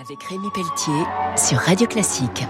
Avec Rémi Pelletier sur Radio Classique.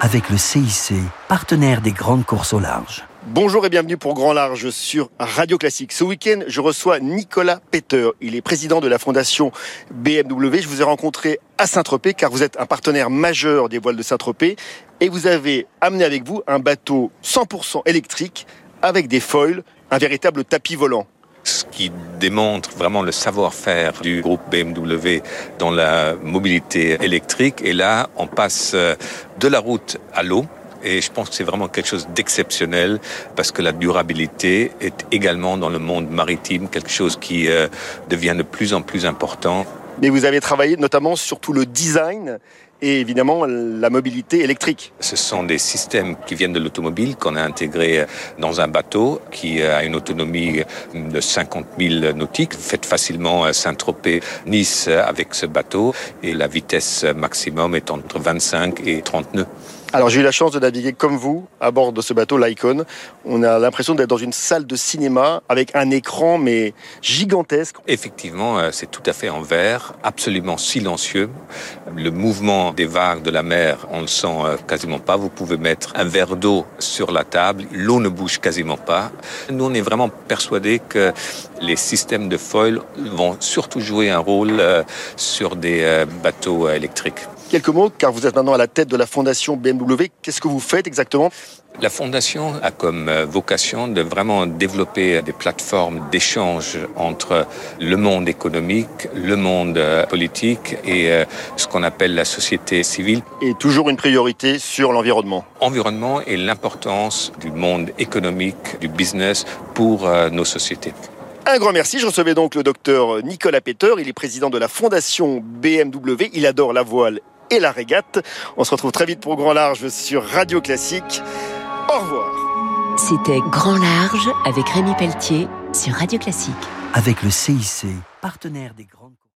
Avec le CIC, partenaire des grandes courses au large. Bonjour et bienvenue pour Grand Large sur Radio Classique. Ce week-end, je reçois Nicolas Peter. Il est président de la fondation BMW. Je vous ai rencontré à Saint-Tropez car vous êtes un partenaire majeur des voiles de Saint-Tropez et vous avez amené avec vous un bateau 100% électrique avec des foils, un véritable tapis volant ce qui démontre vraiment le savoir-faire du groupe BMW dans la mobilité électrique. Et là, on passe euh, de la route à l'eau. Et je pense que c'est vraiment quelque chose d'exceptionnel parce que la durabilité est également dans le monde maritime quelque chose qui euh, devient de plus en plus important. Mais vous avez travaillé notamment sur tout le design et évidemment la mobilité électrique. Ce sont des systèmes qui viennent de l'automobile qu'on a intégrés dans un bateau qui a une autonomie de 50 000 nautiques. Vous faites facilement Saint-Tropez-Nice avec ce bateau et la vitesse maximum est entre 25 et 30 nœuds. Alors j'ai eu la chance de naviguer comme vous à bord de ce bateau l'Icon. On a l'impression d'être dans une salle de cinéma avec un écran mais gigantesque. Effectivement, euh, c'est tout à fait en verre, absolument silencieux. Le mouvement des vagues de la mer, on le sent euh, quasiment pas. Vous pouvez mettre un verre d'eau sur la table, l'eau ne bouge quasiment pas. Nous, on est vraiment persuadés que les systèmes de foil vont surtout jouer un rôle euh, sur des bateaux électriques. Quelques mots, car vous êtes maintenant à la tête de la fondation BMW. Qu'est-ce que vous faites exactement? La Fondation a comme euh, vocation de vraiment développer des plateformes d'échange entre le monde économique, le monde euh, politique et euh, ce qu'on appelle la société civile. Et toujours une priorité sur l'environnement. Environnement et l'importance du monde économique, du business pour nos sociétés. Un grand merci. Je recevais donc le docteur Nicolas Peter. Il est président de la fondation BMW. Il adore la voile et la régate. On se retrouve très vite pour Grand Large sur Radio Classique. Au revoir. C'était Grand Large avec Rémi Pelletier sur Radio Classique. Avec le CIC, partenaire des grandes